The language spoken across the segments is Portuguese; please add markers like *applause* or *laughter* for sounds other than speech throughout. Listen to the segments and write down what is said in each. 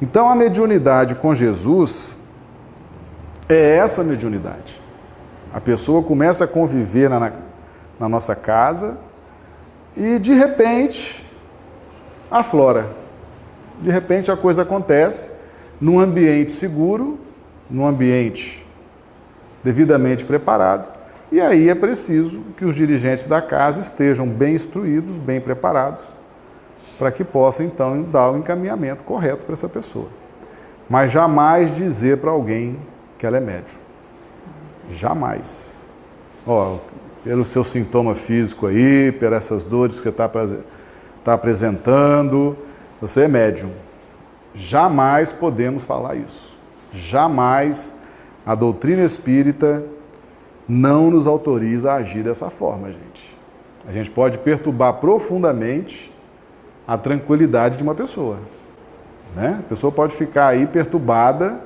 Então a mediunidade com Jesus é essa mediunidade. A pessoa começa a conviver na, na nossa casa e de repente aflora. De repente a coisa acontece num ambiente seguro, num ambiente devidamente preparado, e aí é preciso que os dirigentes da casa estejam bem instruídos, bem preparados, para que possam então dar o encaminhamento correto para essa pessoa. Mas jamais dizer para alguém que ela é médium. Jamais. Ó, pelo seu sintoma físico aí, pelas essas dores que está tá apresentando, você é médium. Jamais podemos falar isso. Jamais a doutrina espírita não nos autoriza a agir dessa forma, gente. A gente pode perturbar profundamente a tranquilidade de uma pessoa. Né? A pessoa pode ficar aí perturbada,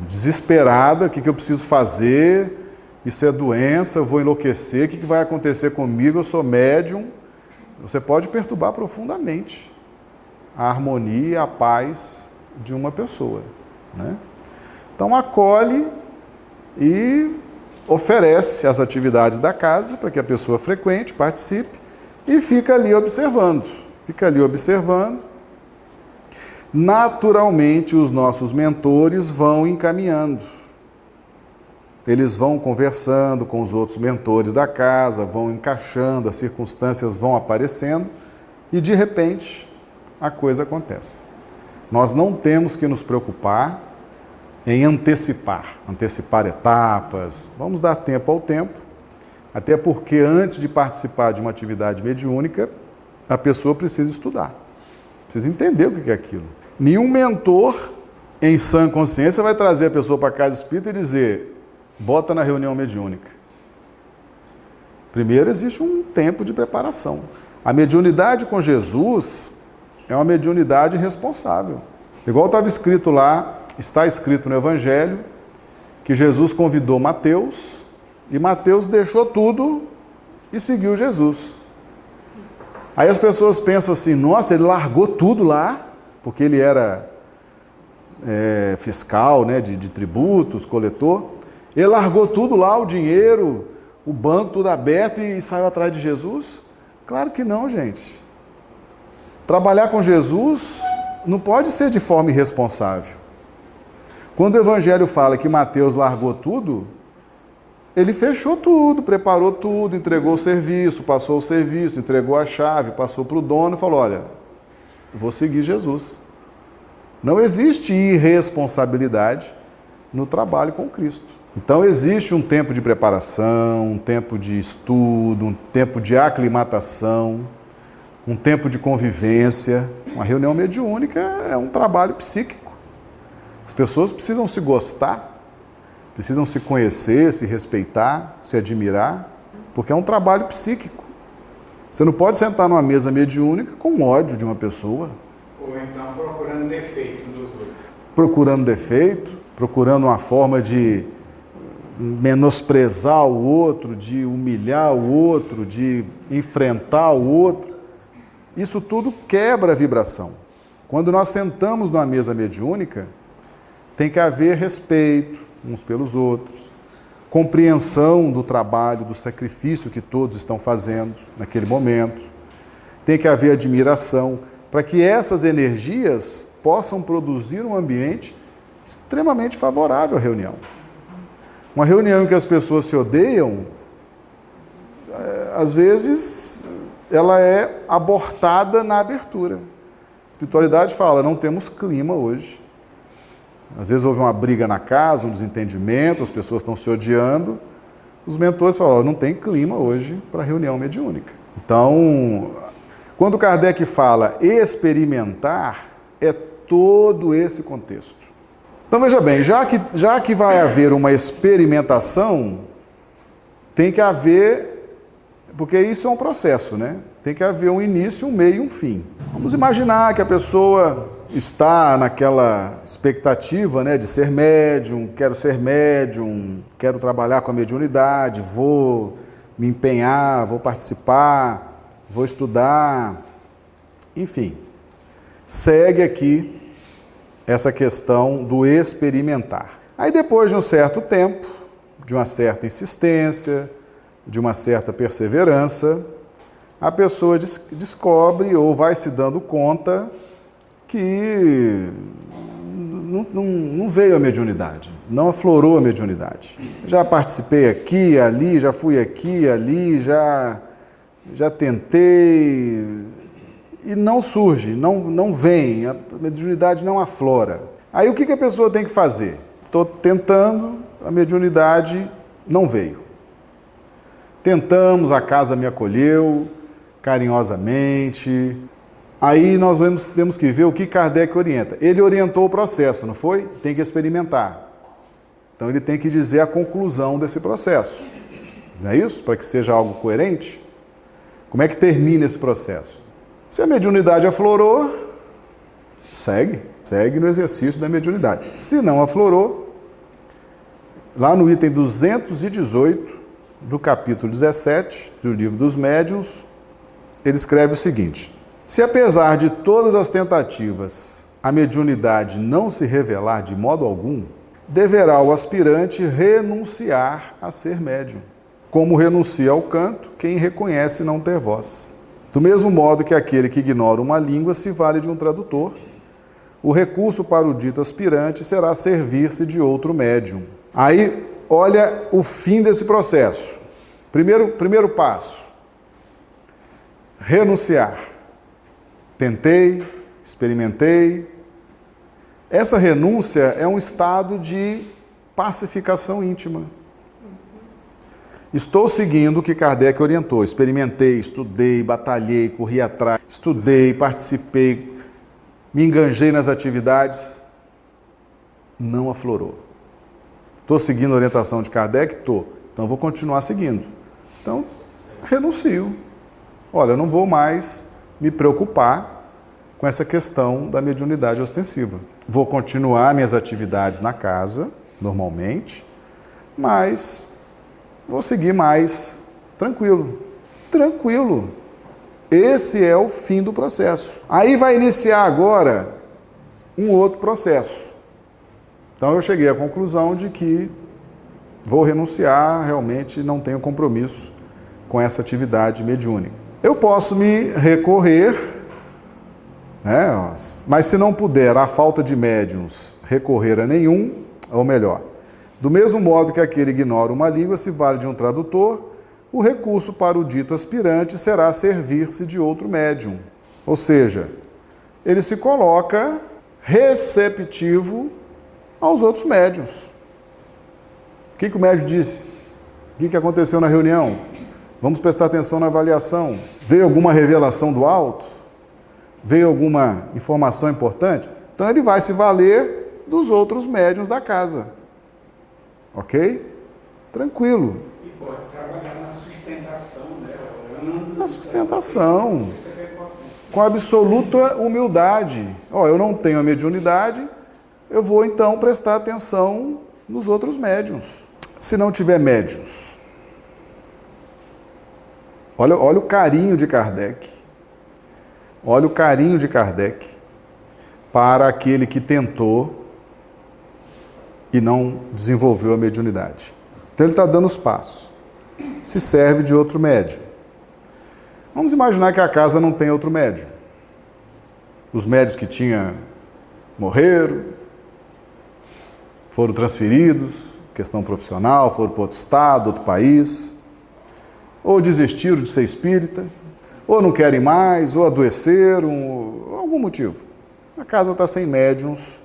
desesperada: o que, que eu preciso fazer? Isso é doença, eu vou enlouquecer, o que, que vai acontecer comigo? Eu sou médium. Você pode perturbar profundamente a harmonia a paz de uma pessoa. Né? Então, acolhe e oferece as atividades da casa para que a pessoa frequente, participe e fica ali observando. Fica ali observando. Naturalmente, os nossos mentores vão encaminhando. Eles vão conversando com os outros mentores da casa, vão encaixando, as circunstâncias vão aparecendo e de repente a coisa acontece. Nós não temos que nos preocupar em antecipar, antecipar etapas. Vamos dar tempo ao tempo, até porque antes de participar de uma atividade mediúnica, a pessoa precisa estudar, precisa entender o que é aquilo. Nenhum mentor em sã consciência vai trazer a pessoa para a casa espírita e dizer: bota na reunião mediúnica. Primeiro existe um tempo de preparação. A mediunidade com Jesus é uma mediunidade responsável. Igual estava escrito lá, está escrito no Evangelho, que Jesus convidou Mateus e Mateus deixou tudo e seguiu Jesus. Aí as pessoas pensam assim: nossa, ele largou tudo lá, porque ele era é, fiscal né, de, de tributos, coletor. Ele largou tudo lá, o dinheiro, o banco, tudo aberto e saiu atrás de Jesus? Claro que não, gente. Trabalhar com Jesus não pode ser de forma irresponsável. Quando o Evangelho fala que Mateus largou tudo, ele fechou tudo, preparou tudo, entregou o serviço, passou o serviço, entregou a chave, passou para o dono e falou: Olha, vou seguir Jesus. Não existe irresponsabilidade no trabalho com Cristo. Então existe um tempo de preparação, um tempo de estudo, um tempo de aclimatação um tempo de convivência. Uma reunião mediúnica é um trabalho psíquico. As pessoas precisam se gostar, precisam se conhecer, se respeitar, se admirar, porque é um trabalho psíquico. Você não pode sentar numa mesa mediúnica com ódio de uma pessoa. Ou então procurando defeito dos dois. Procurando defeito, procurando uma forma de menosprezar o outro, de humilhar o outro, de enfrentar o outro. Isso tudo quebra a vibração. Quando nós sentamos numa mesa mediúnica, tem que haver respeito uns pelos outros, compreensão do trabalho, do sacrifício que todos estão fazendo naquele momento. Tem que haver admiração para que essas energias possam produzir um ambiente extremamente favorável à reunião. Uma reunião em que as pessoas se odeiam, eh, às vezes ela é abortada na abertura. A espiritualidade fala, não temos clima hoje. Às vezes houve uma briga na casa, um desentendimento, as pessoas estão se odiando. Os mentores falam, não tem clima hoje para reunião mediúnica. Então, quando Kardec fala experimentar, é todo esse contexto. Então veja bem, já que, já que vai haver uma experimentação, tem que haver porque isso é um processo, né? Tem que haver um início, um meio e um fim. Vamos imaginar que a pessoa está naquela expectativa né, de ser médium, quero ser médium, quero trabalhar com a mediunidade, vou me empenhar, vou participar, vou estudar, enfim. Segue aqui essa questão do experimentar. Aí depois de um certo tempo, de uma certa insistência, de uma certa perseverança, a pessoa des descobre ou vai se dando conta que não, veio a mediunidade, não aflorou a mediunidade. Já participei aqui, ali, já fui aqui, ali, já, já tentei e não surge, não, não vem, a mediunidade não aflora. Aí o que, que a pessoa tem que fazer? Estou tentando, a mediunidade não veio. Tentamos, a casa me acolheu carinhosamente. Aí nós vamos, temos que ver o que Kardec orienta. Ele orientou o processo, não foi? Tem que experimentar. Então ele tem que dizer a conclusão desse processo. Não é isso? Para que seja algo coerente. Como é que termina esse processo? Se a mediunidade aflorou, segue, segue no exercício da mediunidade. Se não aflorou, lá no item 218 do capítulo 17 do livro dos médiuns, ele escreve o seguinte: Se apesar de todas as tentativas a mediunidade não se revelar de modo algum, deverá o aspirante renunciar a ser médium, como renuncia ao canto quem reconhece não ter voz. Do mesmo modo que aquele que ignora uma língua se vale de um tradutor, o recurso para o dito aspirante será servir-se de outro médium. Aí olha o fim desse processo. Primeiro, primeiro passo: renunciar. Tentei, experimentei. Essa renúncia é um estado de pacificação íntima. Estou seguindo o que Kardec orientou. Experimentei, estudei, batalhei, corri atrás, estudei, participei, me enganjei nas atividades. Não aflorou. Estou seguindo a orientação de Kardec? Estou. Então vou continuar seguindo. Então, renuncio. Olha, eu não vou mais me preocupar com essa questão da mediunidade ostensiva. Vou continuar minhas atividades na casa, normalmente, mas vou seguir mais tranquilo. Tranquilo. Esse é o fim do processo. Aí vai iniciar agora um outro processo. Então eu cheguei à conclusão de que vou renunciar, realmente não tenho compromisso com essa atividade mediúnica. Eu posso me recorrer, né, mas se não puder, a falta de médiums, recorrer a nenhum, ou melhor, do mesmo modo que aquele ignora uma língua se vale de um tradutor, o recurso para o dito aspirante será servir-se de outro médium. Ou seja, ele se coloca receptivo aos outros médiums. O que, que o médium disse? O que, que aconteceu na reunião? Vamos prestar atenção na avaliação. Veio alguma revelação do alto? Veio alguma informação importante? Então ele vai se valer dos outros médiums da casa. Ok? Tranquilo. E pode trabalhar na sustentação dela. Na sustentação. Com absoluta humildade. Ó, eu não tenho a mediunidade, eu vou então prestar atenção nos outros médiums se não tiver médios? Olha, olha o carinho de Kardec. Olha o carinho de Kardec para aquele que tentou e não desenvolveu a mediunidade. Então ele está dando os passos. Se serve de outro médium. Vamos imaginar que a casa não tem outro médium. Os médios que tinha morreram, foram transferidos, questão profissional, foram para outro estado, outro país, ou desistiram de ser espírita, ou não querem mais, ou adoeceram, ou algum motivo. A casa está sem médiums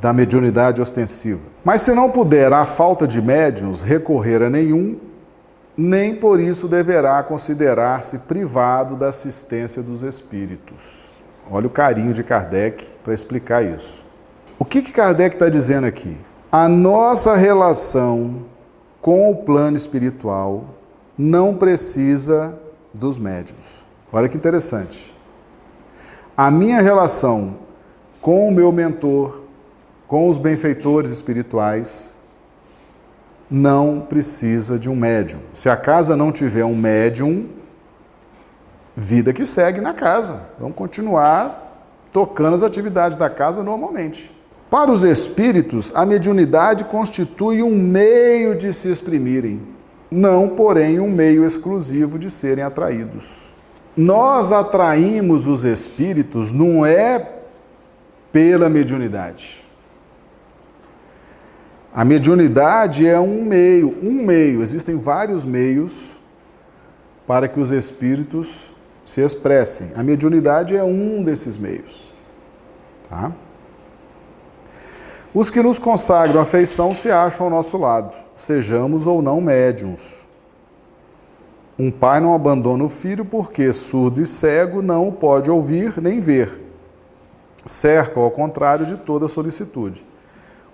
da mediunidade ostensiva. Mas se não puder, à falta de médiums, recorrer a nenhum, nem por isso deverá considerar-se privado da assistência dos espíritos. Olha o carinho de Kardec para explicar isso. O que, que Kardec está dizendo aqui? A nossa relação com o plano espiritual não precisa dos médios. Olha que interessante. A minha relação com o meu mentor, com os benfeitores espirituais, não precisa de um médium. Se a casa não tiver um médium, vida que segue na casa. Vamos continuar tocando as atividades da casa normalmente. Para os espíritos, a mediunidade constitui um meio de se exprimirem, não, porém, um meio exclusivo de serem atraídos. Nós atraímos os espíritos não é pela mediunidade. A mediunidade é um meio, um meio, existem vários meios para que os espíritos se expressem. A mediunidade é um desses meios. Tá? Os que nos consagram afeição se acham ao nosso lado, sejamos ou não médiums. Um pai não abandona o filho porque, surdo e cego, não o pode ouvir nem ver. Cerca, ao contrário, de toda solicitude.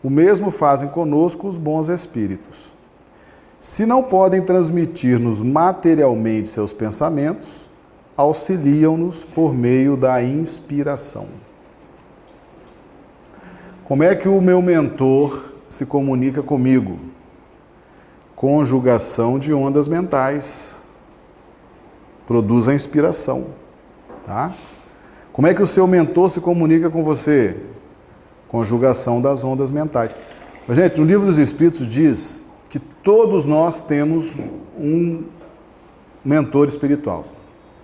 O mesmo fazem conosco os bons espíritos. Se não podem transmitir-nos materialmente seus pensamentos, auxiliam-nos por meio da inspiração. Como é que o meu mentor se comunica comigo? Conjugação de ondas mentais. Produz a inspiração, tá? Como é que o seu mentor se comunica com você? Conjugação das ondas mentais. Mas, gente, no livro dos Espíritos diz que todos nós temos um mentor espiritual,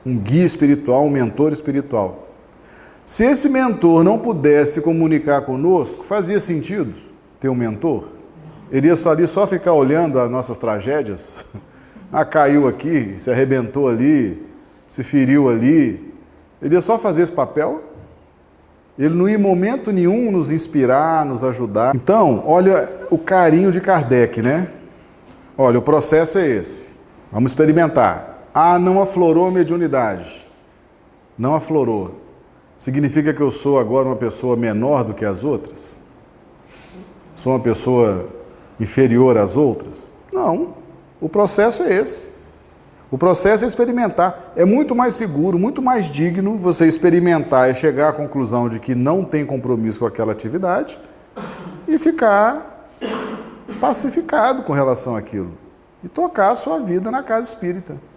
um guia espiritual, um mentor espiritual. Se esse mentor não pudesse comunicar conosco, fazia sentido ter um mentor? Ele ia só ali só ficar olhando as nossas tragédias? *laughs* Ah, caiu aqui, se arrebentou ali, se feriu ali. Ele ia só fazer esse papel? Ele não ia em momento nenhum nos inspirar, nos ajudar. Então, olha o carinho de Kardec, né? Olha, o processo é esse. Vamos experimentar. Ah, não aflorou a mediunidade. Não aflorou. Significa que eu sou agora uma pessoa menor do que as outras? Sou uma pessoa inferior às outras? Não. O processo é esse. O processo é experimentar. É muito mais seguro, muito mais digno você experimentar e chegar à conclusão de que não tem compromisso com aquela atividade e ficar pacificado com relação àquilo. E tocar a sua vida na casa espírita.